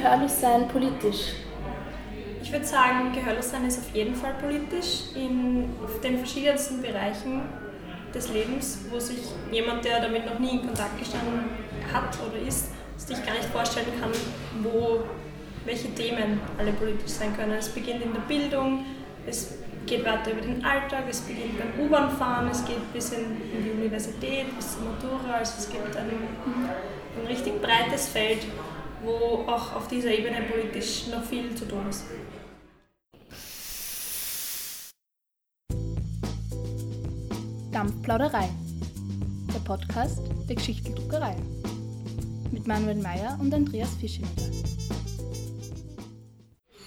Gehörlossein politisch? Ich würde sagen, Gehörlossein ist auf jeden Fall politisch in den verschiedensten Bereichen des Lebens, wo sich jemand, der damit noch nie in Kontakt gestanden hat oder ist, sich gar nicht vorstellen kann, wo welche Themen alle politisch sein können. Es beginnt in der Bildung, es geht weiter über den Alltag, es beginnt beim U-Bahn-Fahren, es geht bis in, in, die Universität, bis zur Matura, also es gibt ein, ein richtig breites Feld, wo auch auf dieser Ebene politisch noch viel zu tun ist. Dampfplauderei, der Podcast der Geschichteldruckerei mit Manuel Meyer und Andreas Fischelter.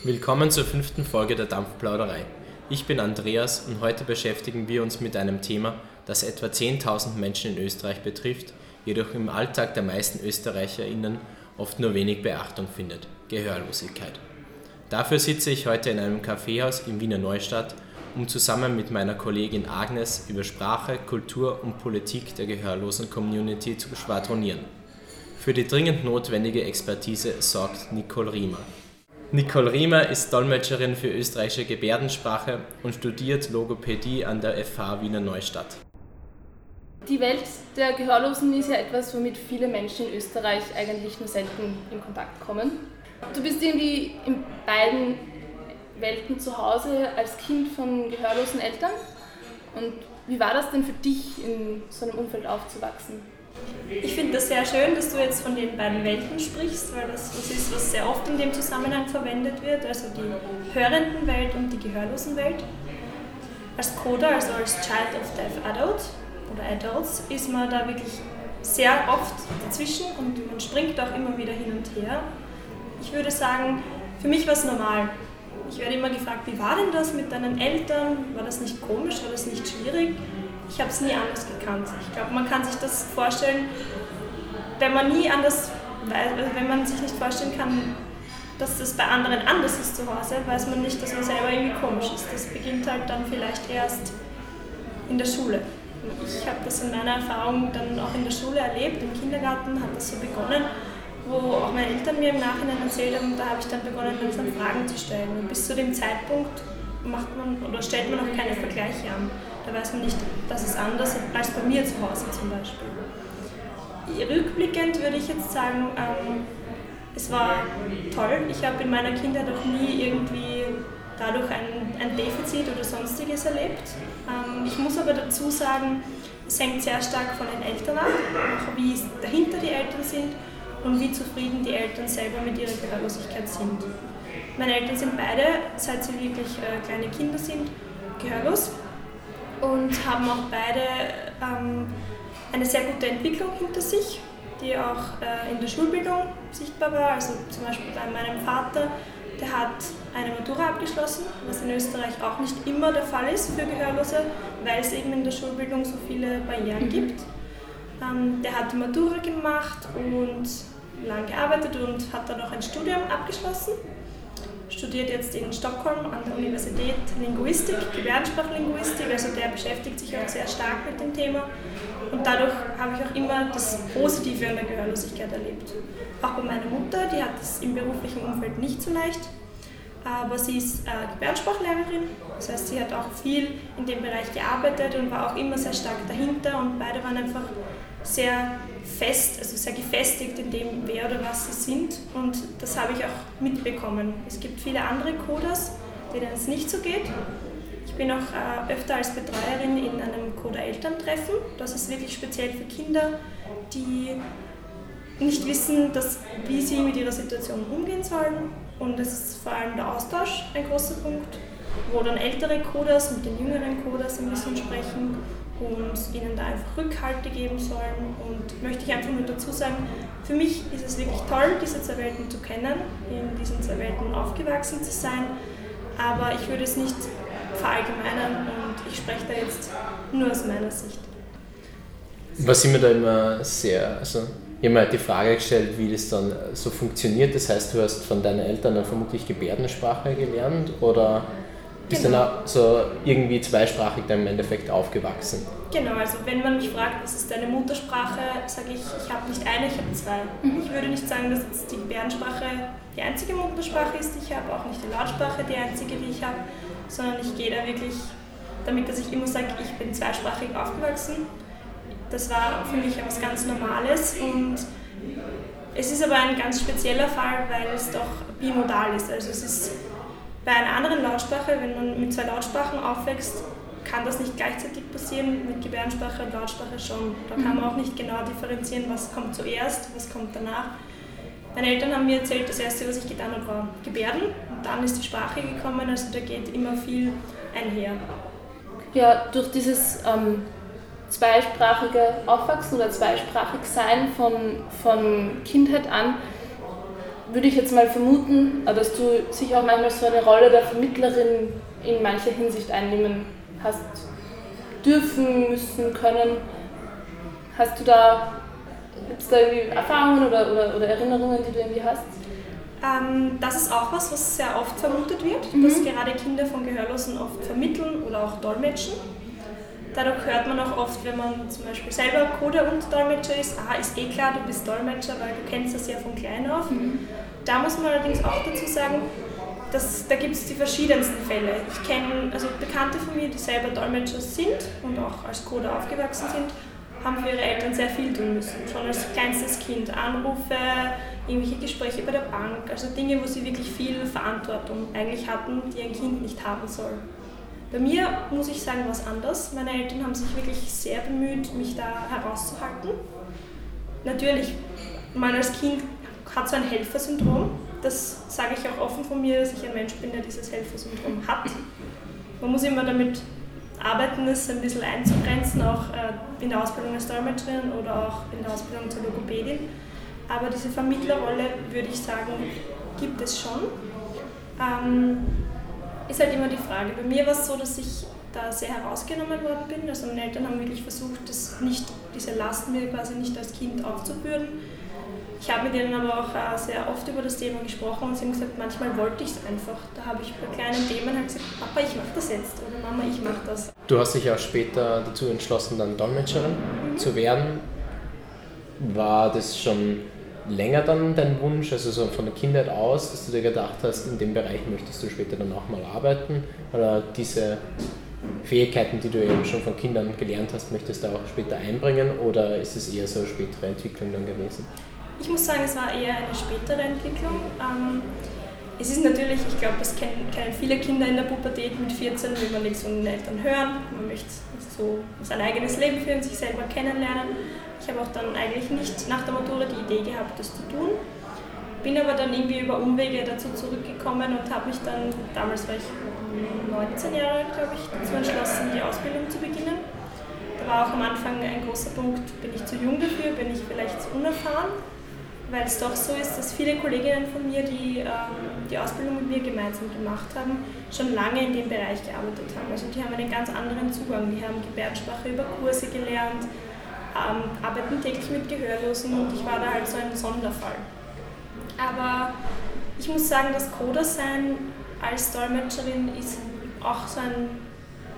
Willkommen zur fünften Folge der Dampfplauderei. Ich bin Andreas und heute beschäftigen wir uns mit einem Thema, das etwa 10.000 Menschen in Österreich betrifft, jedoch im Alltag der meisten ÖsterreicherInnen oft nur wenig Beachtung findet: Gehörlosigkeit. Dafür sitze ich heute in einem Kaffeehaus in Wiener Neustadt, um zusammen mit meiner Kollegin Agnes über Sprache, Kultur und Politik der gehörlosen Community zu schwadronieren. Für die dringend notwendige Expertise sorgt Nicole Riemer. Nicole Riemer ist Dolmetscherin für österreichische Gebärdensprache und studiert Logopädie an der FH Wiener Neustadt. Die Welt der Gehörlosen ist ja etwas, womit viele Menschen in Österreich eigentlich nur selten in Kontakt kommen. Du bist irgendwie in beiden Welten zu Hause als Kind von gehörlosen Eltern. Und wie war das denn für dich, in so einem Umfeld aufzuwachsen? Ich finde das sehr schön, dass du jetzt von den beiden Welten sprichst, weil das was ist, was sehr oft in dem Zusammenhang verwendet wird, also die hörenden Welt und die gehörlosen Welt. Als Coder, also als Child of Deaf Adult oder Adults, ist man da wirklich sehr oft dazwischen und man springt auch immer wieder hin und her. Ich würde sagen, für mich war es normal. Ich werde immer gefragt, wie war denn das mit deinen Eltern? War das nicht komisch? War das nicht schwierig? ich habe es nie anders gekannt. Ich glaube, man kann sich das vorstellen, wenn man nie anders, wenn man sich nicht vorstellen kann, dass das bei anderen anders ist zu Hause, weiß man nicht, dass man selber irgendwie komisch ist. Das beginnt halt dann vielleicht erst in der Schule. Ich habe das in meiner Erfahrung dann auch in der Schule erlebt, im Kindergarten hat das so begonnen, wo auch meine Eltern mir im Nachhinein erzählt haben, da habe ich dann begonnen, langsam Fragen zu stellen. Und bis zu dem Zeitpunkt macht man oder stellt man auch keine Vergleiche an. Da weiß man nicht, dass es anders ist als bei mir zu Hause zum Beispiel. Rückblickend würde ich jetzt sagen, ähm, es war toll. Ich habe in meiner Kindheit auch nie irgendwie dadurch ein, ein Defizit oder sonstiges erlebt. Ähm, ich muss aber dazu sagen, es hängt sehr stark von den Eltern ab, wie dahinter die Eltern sind und wie zufrieden die Eltern selber mit ihrer Gehörlosigkeit sind. Meine Eltern sind beide, seit sie wirklich äh, kleine Kinder sind, gehörlos und haben auch beide ähm, eine sehr gute Entwicklung hinter sich, die auch äh, in der Schulbildung sichtbar war. Also zum Beispiel bei meinem Vater, der hat eine Matura abgeschlossen, was in Österreich auch nicht immer der Fall ist für Gehörlose, weil es eben in der Schulbildung so viele Barrieren mhm. gibt. Ähm, der hat die Matura gemacht und lang gearbeitet und hat dann auch ein Studium abgeschlossen studiert jetzt in Stockholm an der Universität Linguistik, Gebärdensprachlinguistik, also der beschäftigt sich auch sehr stark mit dem Thema. Und dadurch habe ich auch immer das Positive an der Gehörlosigkeit erlebt. Auch bei meiner Mutter, die hat es im beruflichen Umfeld nicht so leicht, aber sie ist äh, Gebärdensprachlehrerin, das heißt, sie hat auch viel in dem Bereich gearbeitet und war auch immer sehr stark dahinter und beide waren einfach sehr fest, also sehr gefestigt in dem, wer oder was sie sind. Und das habe ich auch mitbekommen. Es gibt viele andere Coders, denen es nicht so geht. Ich bin auch äh, öfter als Betreuerin in einem Coder-Elterntreffen. Das ist wirklich speziell für Kinder, die nicht wissen, dass, wie sie mit ihrer Situation umgehen sollen. Und es ist vor allem der Austausch ein großer Punkt, wo dann ältere Coders mit den jüngeren Coders ein bisschen sprechen und ihnen da einfach Rückhalte geben sollen. Und möchte ich einfach nur dazu sagen, für mich ist es wirklich toll, diese zwei Welten zu kennen, in diesen zwei Welten aufgewachsen zu sein, aber ich würde es nicht verallgemeinern und ich spreche da jetzt nur aus meiner Sicht. Was immer da immer sehr, also ich habe mir halt die Frage gestellt, wie das dann so funktioniert. Das heißt, du hast von deinen Eltern dann vermutlich Gebärdensprache gelernt oder bist genau. dann auch so irgendwie zweisprachig dann im Endeffekt aufgewachsen. Genau, also wenn man mich fragt, was ist deine Muttersprache, sage ich, ich habe nicht eine, ich habe zwei. Mhm. Ich würde nicht sagen, dass die Gebärdensprache die einzige Muttersprache ist, die ich habe, auch nicht die Lautsprache die einzige, die ich habe, sondern ich gehe da wirklich damit, dass ich immer sage, ich bin zweisprachig aufgewachsen. Das war für mich etwas ganz Normales und es ist aber ein ganz spezieller Fall, weil es doch bimodal ist. Also es ist bei einer anderen Lautsprache, wenn man mit zwei Lautsprachen aufwächst, kann das nicht gleichzeitig passieren, mit Gebärdensprache und Lautsprache schon. Da kann man auch nicht genau differenzieren, was kommt zuerst, was kommt danach. Meine Eltern haben mir erzählt, das erste, was ich getan habe, war Gebärden und dann ist die Sprache gekommen, also da geht immer viel einher. Ja, durch dieses ähm, zweisprachige Aufwachsen oder zweisprachig Sein von, von Kindheit an würde ich jetzt mal vermuten, äh, dass du sicher auch manchmal so eine Rolle der Vermittlerin in mancher Hinsicht einnehmen hast dürfen, müssen, können. Hast du da, gibt's da irgendwie Erfahrungen oder, oder, oder Erinnerungen, die du irgendwie hast? Ähm, das ist auch was, was sehr oft vermutet wird, mhm. dass gerade Kinder von Gehörlosen oft vermitteln oder auch dolmetschen. Dadurch hört man auch oft, wenn man zum Beispiel selber Coder und Dolmetscher ist, ah, ist eh klar, du bist Dolmetscher, weil du kennst das ja von klein auf. Mhm. Da muss man allerdings auch dazu sagen, dass, da gibt es die verschiedensten Fälle. Ich kenne also Bekannte von mir, die selber Dolmetscher sind und auch als Coder aufgewachsen sind, haben für ihre Eltern sehr viel tun müssen. Schon als kleinstes Kind. Anrufe, irgendwelche Gespräche bei der Bank, also Dinge, wo sie wirklich viel Verantwortung eigentlich hatten, die ein Kind nicht haben soll. Bei mir muss ich sagen, was anders. Meine Eltern haben sich wirklich sehr bemüht, mich da herauszuhalten. Natürlich, man als Kind hat so ein Helfersyndrom. Das sage ich auch offen von mir, dass ich ein Mensch bin, der dieses Helfersyndrom hat. Man muss immer damit arbeiten, es ein bisschen einzugrenzen, auch äh, in der Ausbildung als Dolmetscherin oder auch in der Ausbildung zur Logopädin. Aber diese Vermittlerrolle, würde ich sagen, gibt es schon. Ähm, ist halt immer die Frage. Bei mir war es so, dass ich da sehr herausgenommen worden bin. Also meine Eltern haben wirklich versucht, das nicht, diese Last mir quasi nicht als Kind aufzubürden. Ich habe mit ihnen aber auch äh, sehr oft über das Thema gesprochen und sie haben gesagt, manchmal wollte ich es einfach. Da habe ich bei kleinen Themen halt gesagt, Papa, ich mache das jetzt oder Mama, ich mache das. Du hast dich auch später dazu entschlossen, dann Dolmetscherin mhm. zu werden. War das schon länger dann dein Wunsch, also so von der Kindheit aus, dass du dir gedacht hast, in dem Bereich möchtest du später dann auch mal arbeiten? Oder diese Fähigkeiten, die du eben schon von Kindern gelernt hast, möchtest du auch später einbringen? Oder ist es eher so eine spätere Entwicklung dann gewesen? Ich muss sagen, es war eher eine spätere Entwicklung. Ähm, es ist natürlich, ich glaube, das kennen, kennen, viele Kinder in der Pubertät mit 14, will man nichts von den Eltern hören, man möchte so sein eigenes Leben führen, sich selber kennenlernen. Ich habe auch dann eigentlich nicht nach der Matura die Idee gehabt, das zu tun. Bin aber dann irgendwie über Umwege dazu zurückgekommen und habe mich dann, damals war ich 19 Jahre alt, glaube ich, dazu entschlossen, die Ausbildung zu beginnen. Da war auch am Anfang ein großer Punkt, bin ich zu jung dafür, bin ich vielleicht zu unerfahren weil es doch so ist, dass viele Kolleginnen von mir, die ähm, die Ausbildung mit mir gemeinsam gemacht haben, schon lange in dem Bereich gearbeitet haben. Also die haben einen ganz anderen Zugang. Die haben Gebärdensprache über Kurse gelernt, ähm, arbeiten täglich mit Gehörlosen und ich war da halt so ein Sonderfall. Aber ich muss sagen, das Coder-Sein als Dolmetscherin ist auch so ein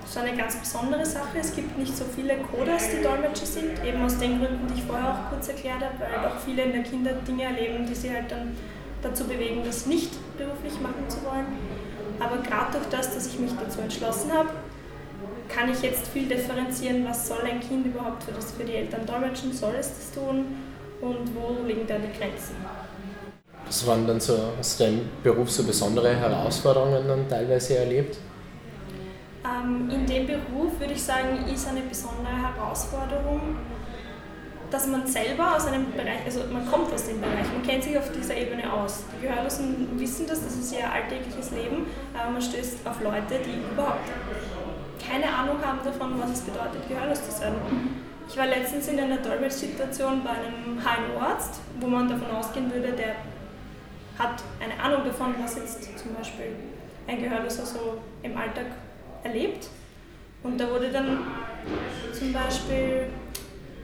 so eine ganz besondere Sache. Es gibt nicht so viele Coders, die Dolmetscher sind, eben aus den Gründen, die ich vorher auch kurz erklärt habe, weil auch viele in der Kinder Dinge erleben, die sie halt dann dazu bewegen, das nicht beruflich machen zu wollen. Aber gerade durch das, dass ich mich dazu entschlossen habe, kann ich jetzt viel differenzieren, was soll ein Kind überhaupt für, das, für die Eltern dolmetschen, soll es das tun und wo liegen da die Grenzen. Was waren dann so aus deinem Beruf so besondere Herausforderungen dann teilweise erlebt? Ähm, in dem Beruf würde ich sagen, ist eine besondere Herausforderung, dass man selber aus einem Bereich, also man kommt aus dem Bereich, man kennt sich auf dieser Ebene aus. Die Gehörlosen wissen das, das ist ihr alltägliches Leben, aber man stößt auf Leute, die überhaupt keine Ahnung haben davon, was es bedeutet, gehörlos zu sein. Ich war letztens in einer Dolmetsch-Situation bei einem HNO-Arzt, wo man davon ausgehen würde, der hat eine Ahnung davon, was jetzt zum Beispiel ein Gehörloser so im Alltag erlebt. Und da wurde dann zum Beispiel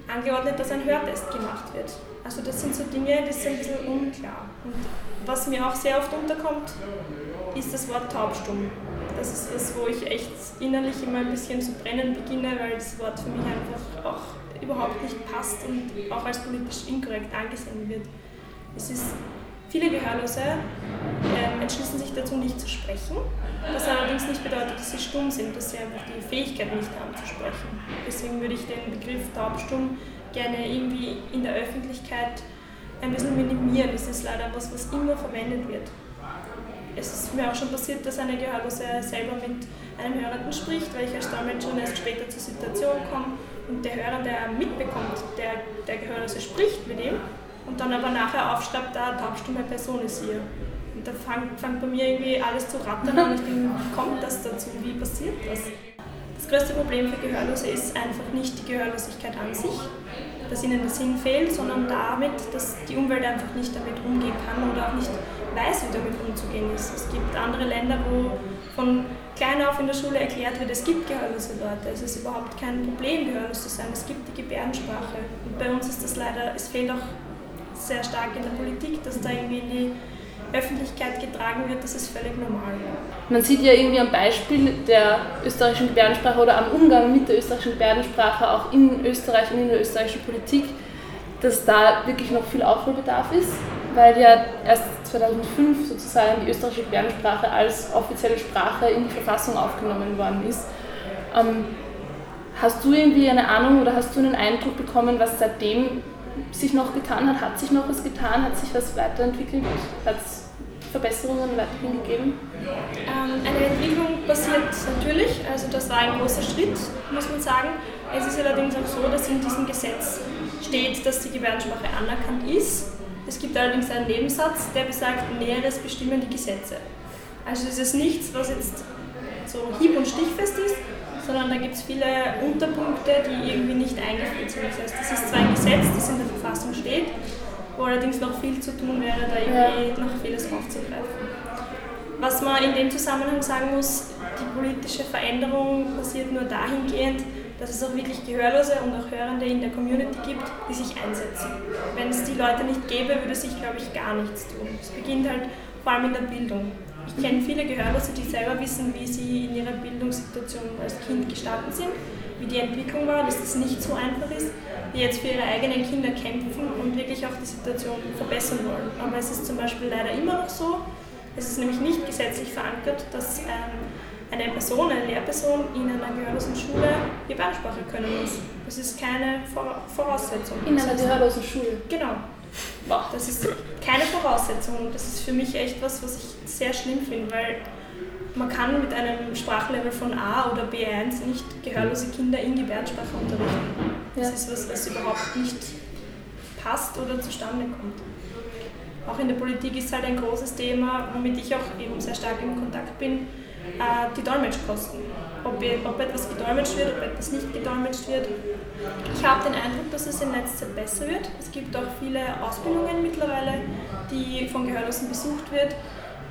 angeordnet, dass ein Hörtest gemacht wird. Also das sind so Dinge, die sind ein bisschen unklar. Und was mir auch sehr oft unterkommt, ist das Wort taubstumm. Das ist was, wo ich echt innerlich immer ein bisschen zu brennen beginne, weil das Wort für mich einfach auch überhaupt nicht passt und auch als politisch inkorrekt angesehen wird. Es ist, viele Gehörlose äh, entschließen sich dazu, nicht zu sprechen, was allerdings nicht bedeutet, dass sie stumm sind, dass sie einfach die Fähigkeit nicht haben zu sprechen. Deswegen würde ich den Begriff taubstumm gerne irgendwie in der Öffentlichkeit ein bisschen minimieren. Das ist leider was, was immer verwendet wird. Es ist mir auch schon passiert, dass eine Gehörlose selber mit einem Hörenden spricht, weil ich als Dolmetscher erst später zur Situation komme und der Hörer, der mitbekommt, der, der Gehörlose spricht mit ihm und dann aber nachher aufschreibt, da taubstumme Person ist hier. Und da fängt fang bei mir irgendwie alles zu rattern an. Ich denke, wie kommt das dazu? Wie passiert das? Das größte Problem für Gehörlose ist einfach nicht die Gehörlosigkeit an sich, dass ihnen der Sinn fehlt, sondern damit, dass die Umwelt einfach nicht damit umgehen kann oder auch nicht weiß, wie damit umzugehen ist. Es gibt andere Länder, wo von klein auf in der Schule erklärt wird, es gibt gehörlose Leute, es ist überhaupt kein Problem, gehörlos zu sein, es gibt die Gebärdensprache. Und bei uns ist das leider, es fehlt auch sehr stark in der Politik, dass da irgendwie in die Öffentlichkeit getragen wird, das ist völlig normal. Man sieht ja irgendwie am Beispiel der österreichischen Gebärdensprache oder am Umgang mit der österreichischen Gebärdensprache auch in Österreich und in der österreichischen Politik, dass da wirklich noch viel Aufholbedarf ist, weil ja erst 2005 sozusagen die österreichische Gebärdensprache als offizielle Sprache in die Verfassung aufgenommen worden ist. Ähm, hast du irgendwie eine Ahnung oder hast du einen Eindruck bekommen, was seitdem sich noch getan hat? Hat sich noch was getan? Hat sich was weiterentwickelt? Hat es Verbesserungen weiterhin gegeben? Ähm, eine Entwicklung passiert natürlich, also das war ein großer Schritt, muss man sagen. Es ist allerdings auch so, dass in diesem Gesetz steht, dass die Gebärdensprache anerkannt ist. Es gibt allerdings einen Nebensatz, der besagt, Näheres bestimmen die Gesetze. Also es ist nichts, was jetzt so hieb- und stichfest ist, sondern da gibt es viele Unterpunkte, die irgendwie nicht eingeführt sind. Das heißt, das ist zwar ein Gesetz, das in der Verfassung steht, wo allerdings noch viel zu tun wäre, da irgendwie ja. noch vieles aufzugreifen. Was man in dem Zusammenhang sagen muss, die politische Veränderung passiert nur dahingehend, dass es auch wirklich Gehörlose und auch Hörende in der Community gibt, die sich einsetzen. Wenn es die Leute nicht gäbe, würde sich, glaube ich, gar nichts tun. Es beginnt halt vor allem in der Bildung. Ich kenne viele Gehörlose, die selber wissen, wie sie in ihrer Bildungssituation als Kind gestanden sind, wie die Entwicklung war, dass das nicht so einfach ist, die jetzt für ihre eigenen Kinder kämpfen und wirklich auch die Situation verbessern wollen. Aber es ist zum Beispiel leider immer noch so, es ist nämlich nicht gesetzlich verankert, dass ähm, eine Person, eine Lehrperson in einer gehörlosen Schule Gebärdensprache können muss. Das ist keine Voraussetzung. In einer gehörlosen Schule? Genau. Das ist keine Voraussetzung. Das ist für mich echt was, was ich sehr schlimm finde, weil man kann mit einem Sprachlevel von A oder B1 nicht gehörlose Kinder in Gebärdensprache unterrichten. Das ja. ist was, was überhaupt nicht passt oder zustande kommt. Auch in der Politik ist halt ein großes Thema, womit ich auch eben sehr stark in Kontakt bin, äh, die Dolmetschkosten. Ob, ob etwas gedolmetscht wird, ob etwas nicht gedolmetscht wird. Ich habe den Eindruck, dass es in letzter Zeit besser wird. Es gibt auch viele Ausbildungen mittlerweile, die von Gehörlosen besucht wird,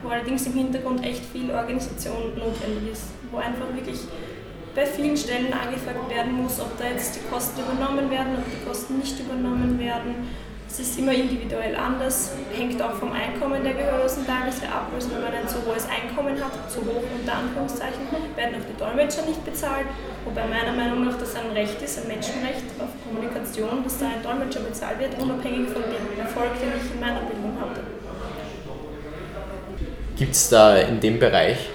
wo allerdings im Hintergrund echt viel Organisation notwendig ist, wo einfach wirklich bei vielen Stellen angefragt werden muss, ob da jetzt die Kosten übernommen werden, ob die Kosten nicht übernommen werden es ist immer individuell anders, hängt auch vom Einkommen der Gehörlosen teilweise ab. Also wenn man ein zu hohes Einkommen hat, zu hoch unter Anführungszeichen, werden auch die Dolmetscher nicht bezahlt. Wobei meiner Meinung nach das ein Recht ist, ein Menschenrecht auf Kommunikation, dass da ein Dolmetscher bezahlt wird, unabhängig von dem Erfolg, den ich in meiner Bildung hatte. Gibt es da in dem Bereich,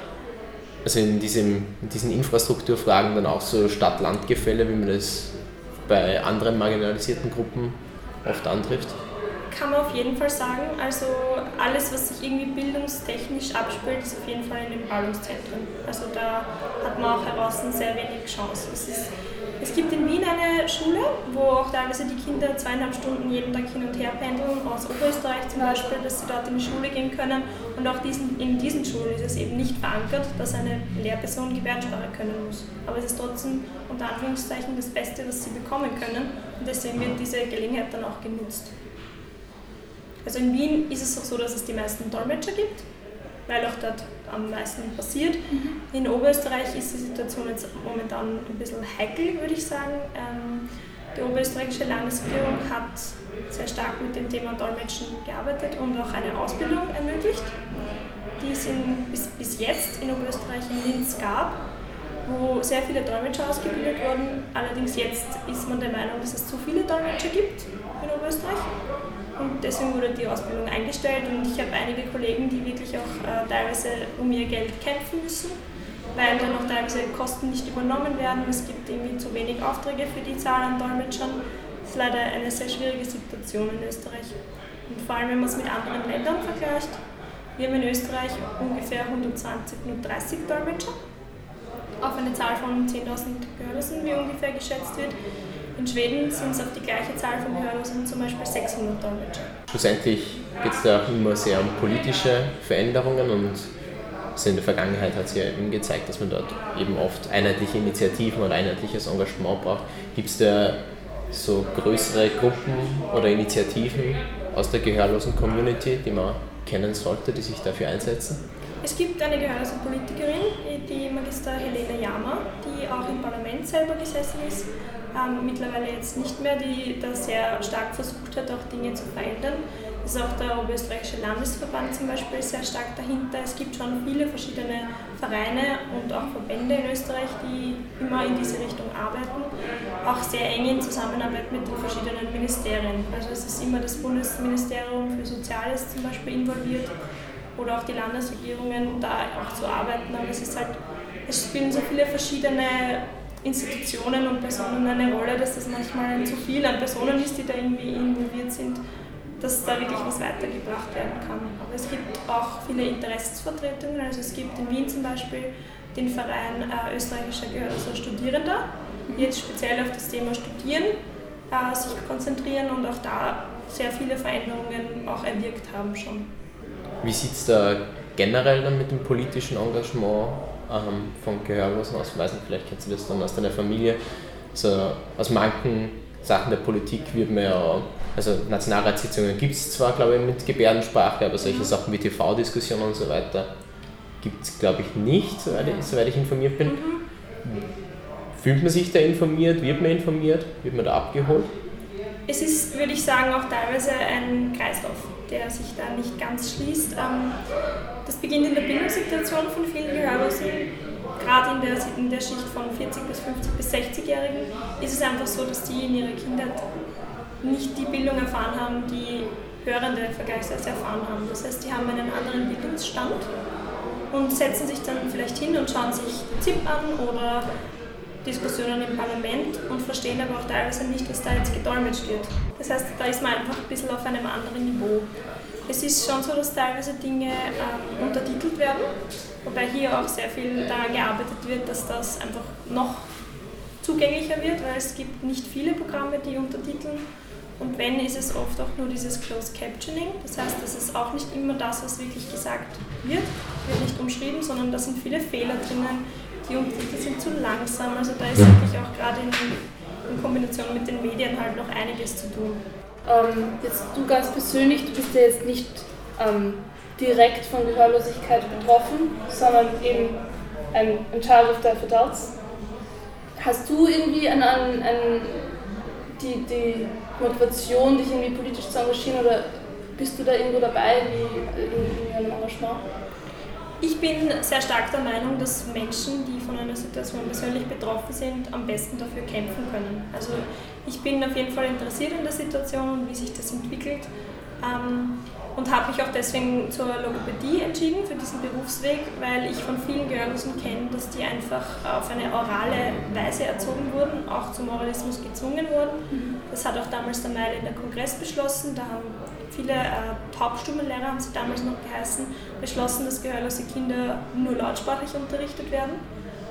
also in, diesem, in diesen Infrastrukturfragen dann auch so Stadt-Land-Gefälle, wie man das bei anderen marginalisierten Gruppen oft antrifft? Kann man auf jeden Fall sagen. Also alles, was sich irgendwie bildungstechnisch abspielt, ist auf jeden Fall in den Ballungszentren. Also da hat man auch heraus sehr wenig Chance. Es, ist, es gibt in Wien eine Schule, wo auch teilweise die Kinder zweieinhalb Stunden jeden Tag hin und her pendeln, aus Oberösterreich zum Beispiel, dass sie dort in die Schule gehen können. Und auch diesen, in diesen Schulen ist es eben nicht verankert, dass eine Lehrperson Gebärdensprache können muss. Aber es ist trotzdem unter Anführungszeichen das Beste, was sie bekommen können. Und deswegen wird diese Gelegenheit dann auch genutzt. Also in Wien ist es auch so, dass es die meisten Dolmetscher gibt, weil auch dort am meisten passiert. Mhm. In Oberösterreich ist die Situation jetzt momentan ein bisschen heikel, würde ich sagen. Ähm, Die oberösterreichische Landesregierung hat sehr stark mit dem Thema Dolmetschen gearbeitet und auch eine Ausbildung ermöglicht, die es in, bis, bis jetzt in Oberösterreich in Linz gab, wo sehr viele Dolmetscher ausgebildet wurden. Allerdings jetzt ist man der Meinung, dass es zu viele Dolmetscher gibt in Oberösterreich. Und deswegen wurde die Ausbildung eingestellt und ich habe einige Kollegen, die wirklich auch äh, teilweise um ihr Geld kämpfen müssen, weil dann auch teilweise Kosten nicht übernommen werden. Es gibt irgendwie zu wenig Aufträge für die Zahl an Dolmetschern. Das ist leider eine sehr schwierige Situation in Österreich. Und vor allem, wenn man es mit anderen Ländern vergleicht, wir haben in Österreich ungefähr 120, 130 Dolmetscher auf eine Zahl von 10.000 Gehörlosen, wie ungefähr geschätzt wird. In Schweden sind es auf die gleiche Zahl von Gehörlosen zum Beispiel 600 Dolmetscher. Schlussendlich geht es da auch immer sehr um politische Veränderungen und also in der Vergangenheit hat sich ja eben gezeigt, dass man dort eben oft einheitliche Initiativen oder einheitliches Engagement braucht. Gibt es da so größere Gruppen oder Initiativen aus der gehörlosen Community, die man kennen sollte, die sich dafür einsetzen? Es gibt eine gehörlose Politikerin, die Magister Helene Jama, die auch im Parlament selber gesessen ist, ähm, mittlerweile jetzt nicht mehr, die da sehr stark versucht hat, auch Dinge zu verändern. Es ist auch der Oberösterreichische Landesverband zum Beispiel sehr stark dahinter. Es gibt schon viele verschiedene Vereine und auch Verbände in Österreich, die immer in diese Richtung arbeiten, auch sehr eng in Zusammenarbeit mit den verschiedenen Ministerien. Also es ist immer das Bundesministerium für Soziales zum Beispiel involviert oder auch die Landesregierungen da auch zu arbeiten. Aber es ist halt, es spielen so viele verschiedene Institutionen und Personen eine Rolle, dass das manchmal zu viel an Personen ist, die da irgendwie involviert sind, dass da wirklich was weitergebracht werden kann. Aber es gibt auch viele Interessensvertretungen. Also es gibt in Wien zum Beispiel den Verein äh, österreichischer also Studierender, die jetzt speziell auf das Thema Studieren äh, sich konzentrieren und auch da sehr viele Veränderungen auch erwirkt haben schon. Wie sieht es da generell dann mit dem politischen Engagement ähm, von Gehörlosen aus? Ich weiß nicht, vielleicht kennst du das dann aus deiner Familie. So, aus manchen Sachen der Politik wird man ja, also Nationalratssitzungen gibt es zwar, glaube ich, mit Gebärdensprache, aber solche mhm. Sachen wie TV-Diskussionen und so weiter gibt es, glaube ich, nicht, soweit ich, soweit ich informiert bin. Mhm. Fühlt man sich da informiert? Wird man informiert? Wird man da abgeholt? Es ist, würde ich sagen, auch teilweise ein Kreislauf der sich da nicht ganz schließt. Ähm, das beginnt in der Bildungssituation von vielen Gehörlosen. Gerade in der, in der Schicht von 40 bis 50 bis 60-Jährigen ist es einfach so, dass die in ihrer Kindheit nicht die Bildung erfahren haben, die Hörende vergleichsweise erfahren haben. Das heißt, die haben einen anderen Bildungsstand und setzen sich dann vielleicht hin und schauen sich ZIP an oder Diskussionen im Parlament und verstehen aber auch teilweise nicht, was da jetzt gedolmetscht wird. Das heißt, da ist man einfach ein bisschen auf einem anderen Niveau. Es ist schon so, dass teilweise Dinge ähm, untertitelt werden, wobei hier auch sehr viel daran gearbeitet wird, dass das einfach noch zugänglicher wird, weil es gibt nicht viele Programme, die untertiteln. Und wenn, ist es oft auch nur dieses Closed Captioning. Das heißt, das ist auch nicht immer das, was wirklich gesagt wird, wird nicht umschrieben, sondern da sind viele Fehler drinnen, die Untertitel sind zu langsam. Also da ist wirklich auch gerade in, in, Kombination mit den Medien halt noch einiges zu tun. Ähm, jetzt du ganz persönlich, du bist ja jetzt nicht ähm, direkt von Gehörlosigkeit betroffen, sondern eben ein, ein Child of Deaf Adults. Hast du irgendwie an, an, an die, die Motivation, dich irgendwie politisch zu engagieren oder bist du da irgendwo dabei, wie in, in einem Engagement? Ich bin sehr stark der Meinung, dass Menschen, die von einer Situation persönlich betroffen sind, am besten dafür kämpfen können. Also ich bin auf jeden Fall interessiert in der Situation und wie sich das entwickelt. Ähm, und habe mich auch deswegen zur Logopädie entschieden für diesen Berufsweg, weil ich von vielen Gehörlosen kenne, dass die einfach auf eine orale Weise erzogen wurden, auch zum Moralismus gezwungen wurden. Mhm. Das hat auch damals der Meil in der Kongress beschlossen. Da haben viele äh, Taubstummenlehrer, haben sie damals noch geheißen, beschlossen, dass gehörlose Kinder nur lautsprachlich unterrichtet werden.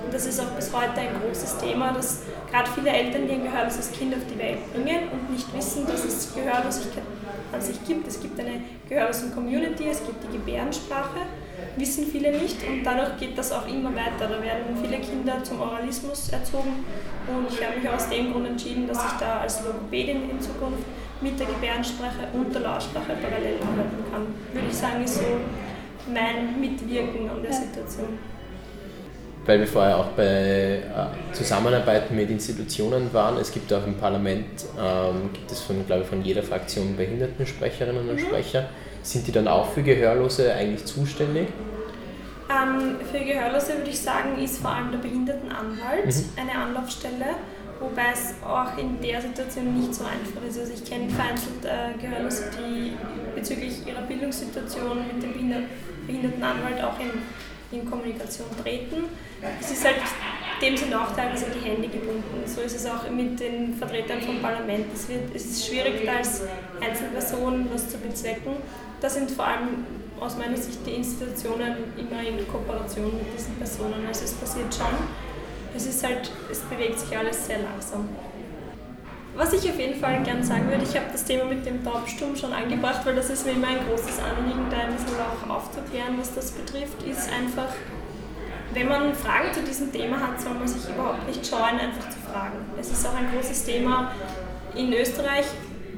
Und das ist auch bis heute ein großes Thema, dass gerade viele Eltern, die ein gehörloses Kind auf die Welt bringen und nicht wissen, dass es Gehörlosigkeit an sich gibt. Es gibt eine gehörlosen Community, es gibt die Gebärdensprache, wissen viele nicht und dadurch geht das auch immer weiter. Da werden viele Kinder zum Oralismus erzogen und ich habe mich aus dem Grund entschieden, dass ich da als Logopädin in Zukunft mit der Gebärdensprache und der Lautsprache parallel arbeiten kann. Würde ich sagen, ist so mein Mitwirken an der Situation. Weil wir vorher auch bei äh, Zusammenarbeiten mit Institutionen waren. Es gibt auch im Parlament, ähm, gibt es von, glaube ich, von jeder Fraktion Behindertensprecherinnen und mhm. Sprecher. Sind die dann auch für Gehörlose eigentlich zuständig? Ähm, für Gehörlose würde ich sagen, ist vor allem der Behindertenanwalt mhm. eine Anlaufstelle, wobei es auch in der Situation nicht so einfach ist. Also ich kenne vereinzelt äh, Gehörlose, die bezüglich ihrer Bildungssituation mit dem Behindertenanwalt auch in in Kommunikation treten. Es ist halt, dem sind auch teilweise die Hände gebunden. So ist es auch mit den Vertretern vom Parlament. Es, wird, es ist schwierig, als Einzelperson was zu bezwecken. Da sind vor allem aus meiner Sicht die Institutionen immer in Kooperation mit diesen Personen. Also es passiert schon. Es ist halt, es bewegt sich alles sehr langsam. Was ich auf jeden Fall gerne sagen würde, ich habe das Thema mit dem Taubsturm schon angebracht, weil das ist mir immer ein großes Anliegen, da ein bisschen auch aufzuklären, was das betrifft, ist einfach, wenn man Fragen zu diesem Thema hat, soll man sich überhaupt nicht scheuen, einfach zu fragen. Es ist auch ein großes Thema in Österreich,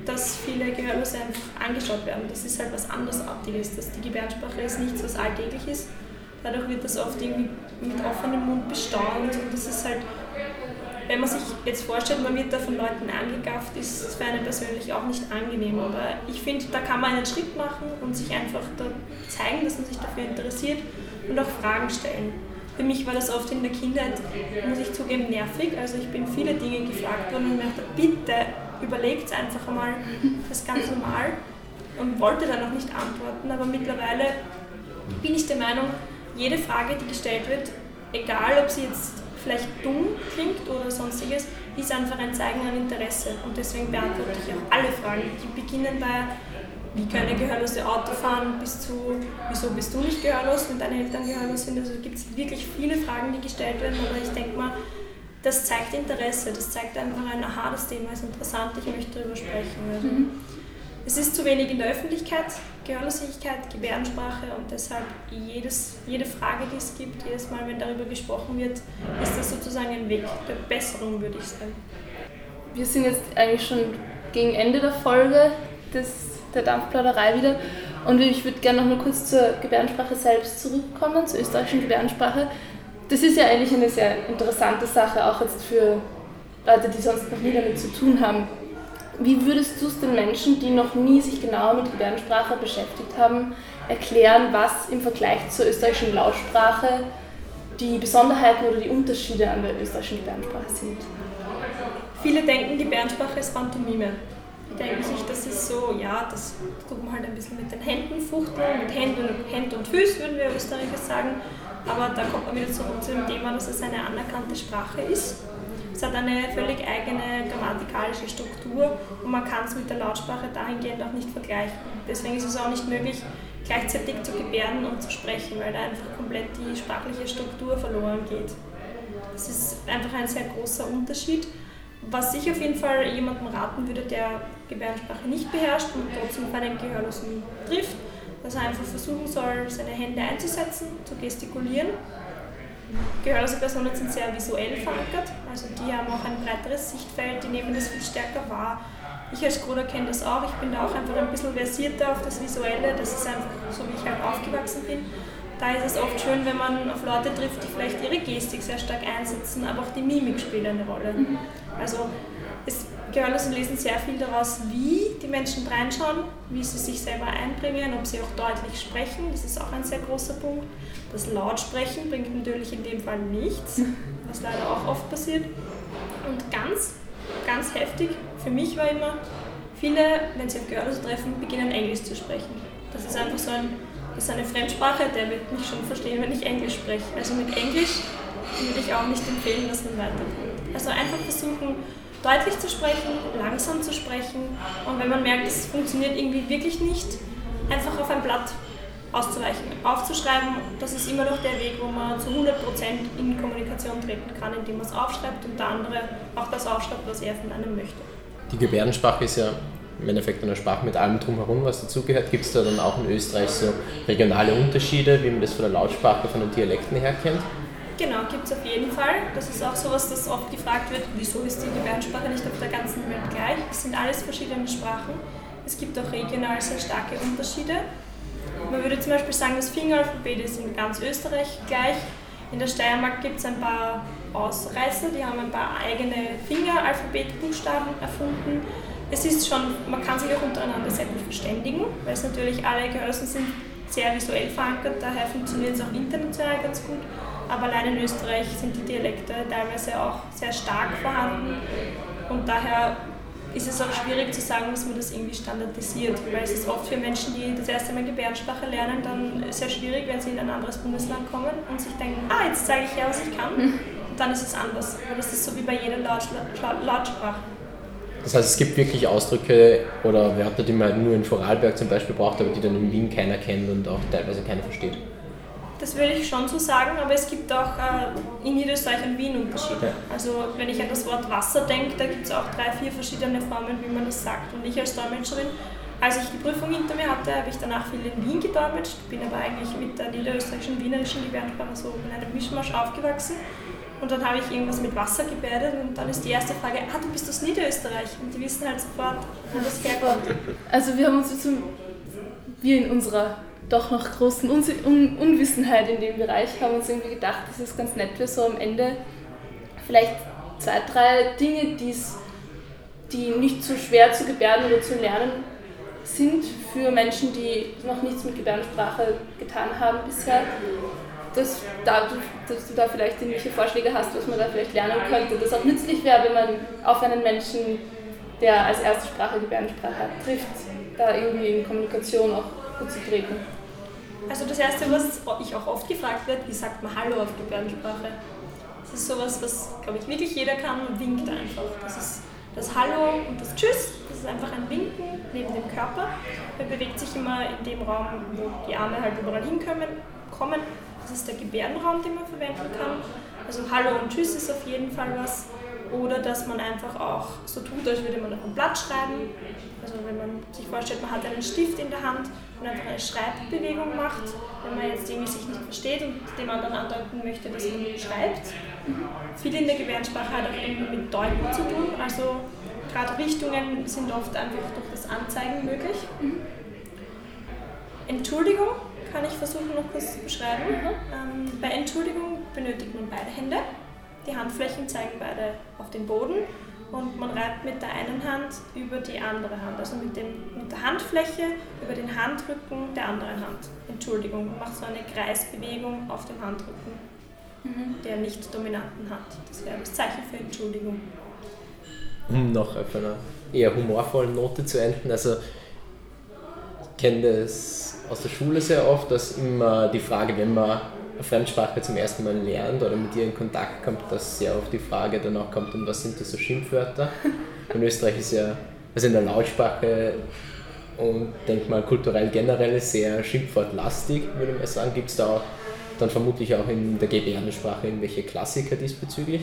dass viele Gehörlose einfach angeschaut werden. Das ist halt was andersartiges, dass die Gebärdensprache ist nichts, was alltäglich ist. Dadurch wird das oft irgendwie mit offenem Mund bestaunt und das ist halt wenn man sich jetzt vorstellt, man wird da von Leuten angegafft, ist es für einen persönlich auch nicht angenehm. Aber ich finde, da kann man einen Schritt machen und sich einfach da zeigen, dass man sich dafür interessiert und auch Fragen stellen. Für mich war das oft in der Kindheit, muss ich zugeben, nervig. Also ich bin viele Dinge gefragt worden und mir dachte, bitte überlegt einfach einmal, das ist ganz normal und wollte dann auch nicht antworten. Aber mittlerweile bin ich der Meinung, jede Frage, die gestellt wird, egal ob sie jetzt vielleicht dumm klingt oder sonstiges, ist einfach ein Zeigen an Interesse. Und deswegen beantworte ich auch alle Fragen. Die beginnen bei, wie können Gehörlose Auto fahren, bis zu, wieso bist du nicht gehörlos, wenn deine Eltern gehörlos sind. Also gibt es wirklich viele Fragen, die gestellt werden, aber ich denke mal, das zeigt Interesse, das zeigt einfach ein, aha, das Thema ist interessant, ich möchte darüber sprechen. Also, mhm. Es ist zu wenig in der Öffentlichkeit, Gehörlosigkeit, Gebärdensprache und deshalb jedes, jede Frage, die es gibt, jedes Mal, wenn darüber gesprochen wird, ist das sozusagen ein Weg der Besserung, würde ich sagen. Wir sind jetzt eigentlich schon gegen Ende der Folge des, der Dampfplauderei wieder und ich würde gerne noch mal kurz zur Gebärdensprache selbst zurückkommen, zur österreichischen Gebärdensprache. Das ist ja eigentlich eine sehr interessante Sache, auch jetzt für Leute, die sonst noch nie damit zu tun haben. Wie würdest du es den Menschen, die noch nie sich genauer mit Gebärdensprache beschäftigt haben, erklären, was im Vergleich zur österreichischen Lautsprache die Besonderheiten oder die Unterschiede an der österreichischen Gebärdensprache sind? Viele denken, Gebärdensprache ist Pantomime. Die denken sich, das ist so, ja, das tut man halt ein bisschen mit den Händen fuchteln, mit Händen, Händen und Füßen, würden wir Österreicher sagen. Aber da kommt man wieder zurück zu dem Thema, dass es eine anerkannte Sprache ist. Es hat eine völlig eigene grammatikalische Struktur und man kann es mit der Lautsprache dahingehend auch nicht vergleichen. Deswegen ist es auch nicht möglich, gleichzeitig zu gebärden und zu sprechen, weil da einfach komplett die sprachliche Struktur verloren geht. Das ist einfach ein sehr großer Unterschied. Was ich auf jeden Fall jemandem raten würde, der Gebärdensprache nicht beherrscht und trotzdem auf einen Gehörlosen trifft, dass er einfach versuchen soll, seine Hände einzusetzen, zu gestikulieren Gehörlose Personen sind sehr visuell verankert, also die haben auch ein breiteres Sichtfeld, die nehmen das viel stärker wahr. Ich als Bruder kenne das auch, ich bin da auch einfach ein bisschen versierter auf das Visuelle, das ist einfach so, wie ich halt aufgewachsen bin. Da ist es oft schön, wenn man auf Leute trifft, die vielleicht ihre Gestik sehr stark einsetzen, aber auch die Mimik spielt eine Rolle. Mhm. Also es, Gehörlose lesen sehr viel daraus, wie die Menschen reinschauen, wie sie sich selber einbringen, ob sie auch deutlich sprechen, das ist auch ein sehr großer Punkt. Das Lautsprechen bringt natürlich in dem Fall nichts, was leider auch oft passiert. Und ganz, ganz heftig für mich war immer, viele, wenn sie auf Gehörlose treffen, beginnen Englisch zu sprechen. Das ist einfach so ein, das ist eine Fremdsprache, der wird mich schon verstehen, wenn ich Englisch spreche. Also mit Englisch würde ich auch nicht empfehlen, dass man weiterkommt. Also einfach versuchen, deutlich zu sprechen, langsam zu sprechen und wenn man merkt, es funktioniert irgendwie wirklich nicht, einfach auf ein Blatt auszuweichen, aufzuschreiben. Das ist immer noch der Weg, wo man zu 100% in Kommunikation treten kann, indem man es aufschreibt und der andere auch das aufschreibt, was er von einem möchte. Die Gebärdensprache ist ja im Endeffekt eine Sprache mit allem drumherum, was dazugehört. Gibt es da dann auch in Österreich so regionale Unterschiede, wie man das von der Lautsprache, von den Dialekten her kennt? Genau, gibt es auf jeden Fall. Das ist auch so was, das oft gefragt wird, wieso ist die Gebärdensprache nicht auf der ganzen Welt gleich? Es sind alles verschiedene Sprachen. Es gibt auch regional sehr starke Unterschiede. Man würde zum Beispiel sagen, das Fingeralphabet ist in ganz Österreich gleich. In der Steiermark gibt es ein paar Ausreißer, die haben ein paar eigene Fingeralphabetbuchstaben erfunden. Es ist schon, man kann sich auch untereinander sehr gut verständigen, weil es natürlich alle Gehörlosen sind sehr visuell verankert, daher funktioniert es auch international ganz gut. Aber allein in Österreich sind die Dialekte teilweise auch sehr stark vorhanden und daher ist es auch schwierig zu sagen, dass man das irgendwie standardisiert, weil es ist oft für Menschen, die das erste Mal Gebärdensprache lernen, dann sehr schwierig, wenn sie in ein anderes Bundesland kommen und sich denken, ah, jetzt zeige ich ja, was ich kann. Und dann ist es anders. Aber das ist so wie bei jeder Lautsprache. Das heißt, es gibt wirklich Ausdrücke oder Wörter, die man nur in Vorarlberg zum Beispiel braucht, aber die dann in Wien keiner kennt und auch teilweise keiner versteht. Das würde ich schon so sagen, aber es gibt auch äh, in Niederösterreich und Wien Unterschiede. Also wenn ich an das Wort Wasser denke, da gibt es auch drei, vier verschiedene Formen, wie man das sagt. Und ich als Dolmetscherin, als ich die Prüfung hinter mir hatte, habe ich danach viel in Wien gedolmetscht, bin aber eigentlich mit der niederösterreichischen wienerischen Gebärdensprache so in einem Mischmasch aufgewachsen. Und dann habe ich irgendwas mit Wasser gebärdet und dann ist die erste Frage, ah, du bist aus Niederösterreich. Und die wissen halt sofort, wo das herkommt. Also wir haben uns jetzt, wir in unserer doch noch großen Un Un Unwissenheit in dem Bereich haben uns irgendwie gedacht, das ist ganz nett für so am Ende vielleicht zwei, drei Dinge, die's, die nicht so schwer zu gebärden oder zu lernen sind für Menschen, die noch nichts mit Gebärdensprache getan haben bisher. Dass, da, dass du da vielleicht irgendwelche Vorschläge hast, was man da vielleicht lernen könnte, das auch nützlich wäre, wenn man auf einen Menschen, der als erste Sprache Gebärdensprache hat, trifft, da irgendwie in Kommunikation auch gut zu treten. Also das Erste, was ich auch oft gefragt werde, wie sagt man Hallo auf Gebärdensprache? Das ist sowas, was, glaube ich, wirklich jeder kann und winkt einfach. Das ist das Hallo und das Tschüss, das ist einfach ein Winken neben dem Körper. Man bewegt sich immer in dem Raum, wo die Arme halt überall hinkommen. Kommen. Das ist der Gebärdenraum, den man verwenden kann. Also Hallo und Tschüss ist auf jeden Fall was. Oder dass man einfach auch so tut, als würde man auf ein Blatt schreiben. Also wenn man sich vorstellt, man hat einen Stift in der Hand und einfach eine Schreibbewegung macht, wenn man jetzt irgendwie sich nicht versteht und dem anderen andeuten möchte, dass man schreibt. Viel in der Gebärdensprache hat auch irgendwie mit Deuten zu tun. Also gerade Richtungen sind oft einfach durch das Anzeigen möglich. Entschuldigung kann ich versuchen noch kurz zu beschreiben. Ähm, bei Entschuldigung benötigt man beide Hände. Die Handflächen zeigen beide auf den Boden und man reibt mit der einen Hand über die andere Hand, also mit, dem, mit der Handfläche über den Handrücken der anderen Hand. Entschuldigung, man macht so eine Kreisbewegung auf dem Handrücken, mhm. der nicht dominanten hat. Das wäre das Zeichen für Entschuldigung. Um noch auf einer eher humorvollen Note zu enden, also ich kenne das aus der Schule sehr oft, dass immer die Frage, wenn man Fremdsprache zum ersten Mal lernt oder mit ihr in Kontakt kommt, dass sehr oft die Frage danach kommt, und was sind das so Schimpfwörter? In Österreich ist ja, also in der Lautsprache und denke mal kulturell generell sehr schimpfwortlastig, würde ich mal sagen. Gibt es da auch dann vermutlich auch in der Gebärdensprache irgendwelche Klassiker diesbezüglich?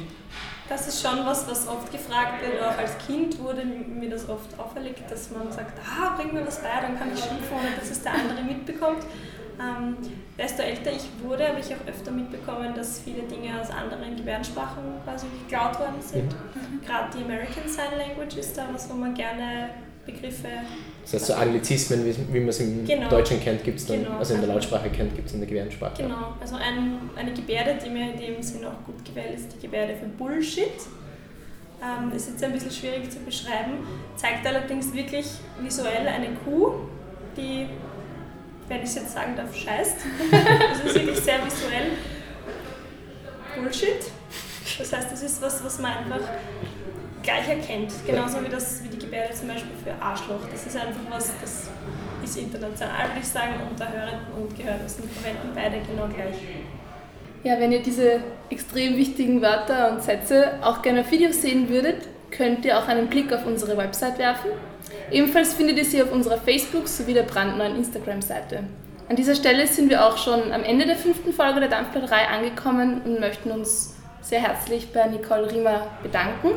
Das ist schon was, was oft gefragt wird. Auch als Kind wurde mir das oft auferlegt, dass man sagt, ah, bring mir was bei, dann kann ich schimpfen, ohne dass es der andere mitbekommt. Ähm, desto älter ich wurde, habe ich auch öfter mitbekommen, dass viele Dinge aus anderen Gebärdensprachen quasi geklaut worden sind. Mhm. Gerade die American Sign Language ist da was, wo man gerne Begriffe. Das heißt, so Anglizismen, wie, wie man es im genau. Deutschen kennt, gibt es dann, genau. also in der Lautsprache kennt, gibt es in der Gebärdensprache. Genau, also ein, eine Gebärde, die mir in dem Sinn auch gut gewählt ist, die Gebärde für Bullshit. Ähm, ist jetzt ein bisschen schwierig zu beschreiben, zeigt allerdings wirklich visuell eine Kuh, die wenn ich es jetzt sagen darf, scheißt. Das ist wirklich sehr visuell. Bullshit. Das heißt, das ist was, was man einfach gleich erkennt. Genauso wie, das, wie die Gebärde zum Beispiel für Arschloch. Das ist einfach was, das ist international, würde ich sagen, und da Hörenden und Gehörlosen verwenden beide genau gleich. Ja, wenn ihr diese extrem wichtigen Wörter und Sätze auch gerne auf Videos sehen würdet, könnt ihr auch einen Blick auf unsere Website werfen Ebenfalls findet ihr sie auf unserer Facebook- sowie der brandneuen Instagram-Seite. An dieser Stelle sind wir auch schon am Ende der fünften Folge der Dampfblätterei angekommen und möchten uns sehr herzlich bei Nicole Riemer bedanken.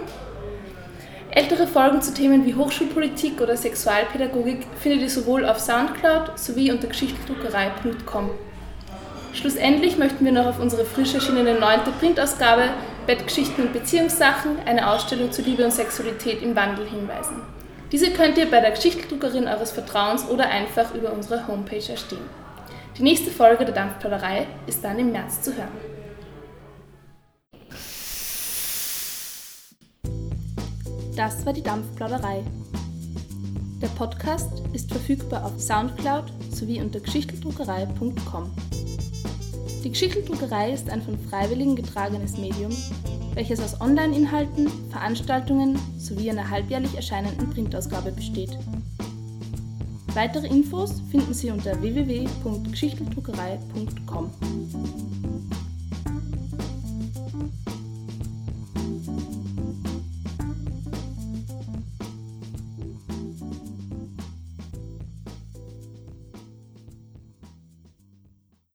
Ältere Folgen zu Themen wie Hochschulpolitik oder Sexualpädagogik findet ihr sowohl auf Soundcloud sowie unter geschichteldruckerei.com. Schlussendlich möchten wir noch auf unsere frisch erschienene neunte Printausgabe Bettgeschichten und Beziehungssachen, eine Ausstellung zu Liebe und Sexualität im Wandel hinweisen. Diese könnt ihr bei der Geschichteldruckerin eures Vertrauens oder einfach über unsere Homepage erstehen. Die nächste Folge der Dampfplauderei ist dann im März zu hören. Das war die Dampfplauderei. Der Podcast ist verfügbar auf Soundcloud sowie unter geschichteldruckerei.com. Die Geschichteldruckerei ist ein von Freiwilligen getragenes Medium welches aus Online-Inhalten, Veranstaltungen sowie einer halbjährlich erscheinenden Printausgabe besteht. Weitere Infos finden Sie unter www.geschichteldruckerei.com.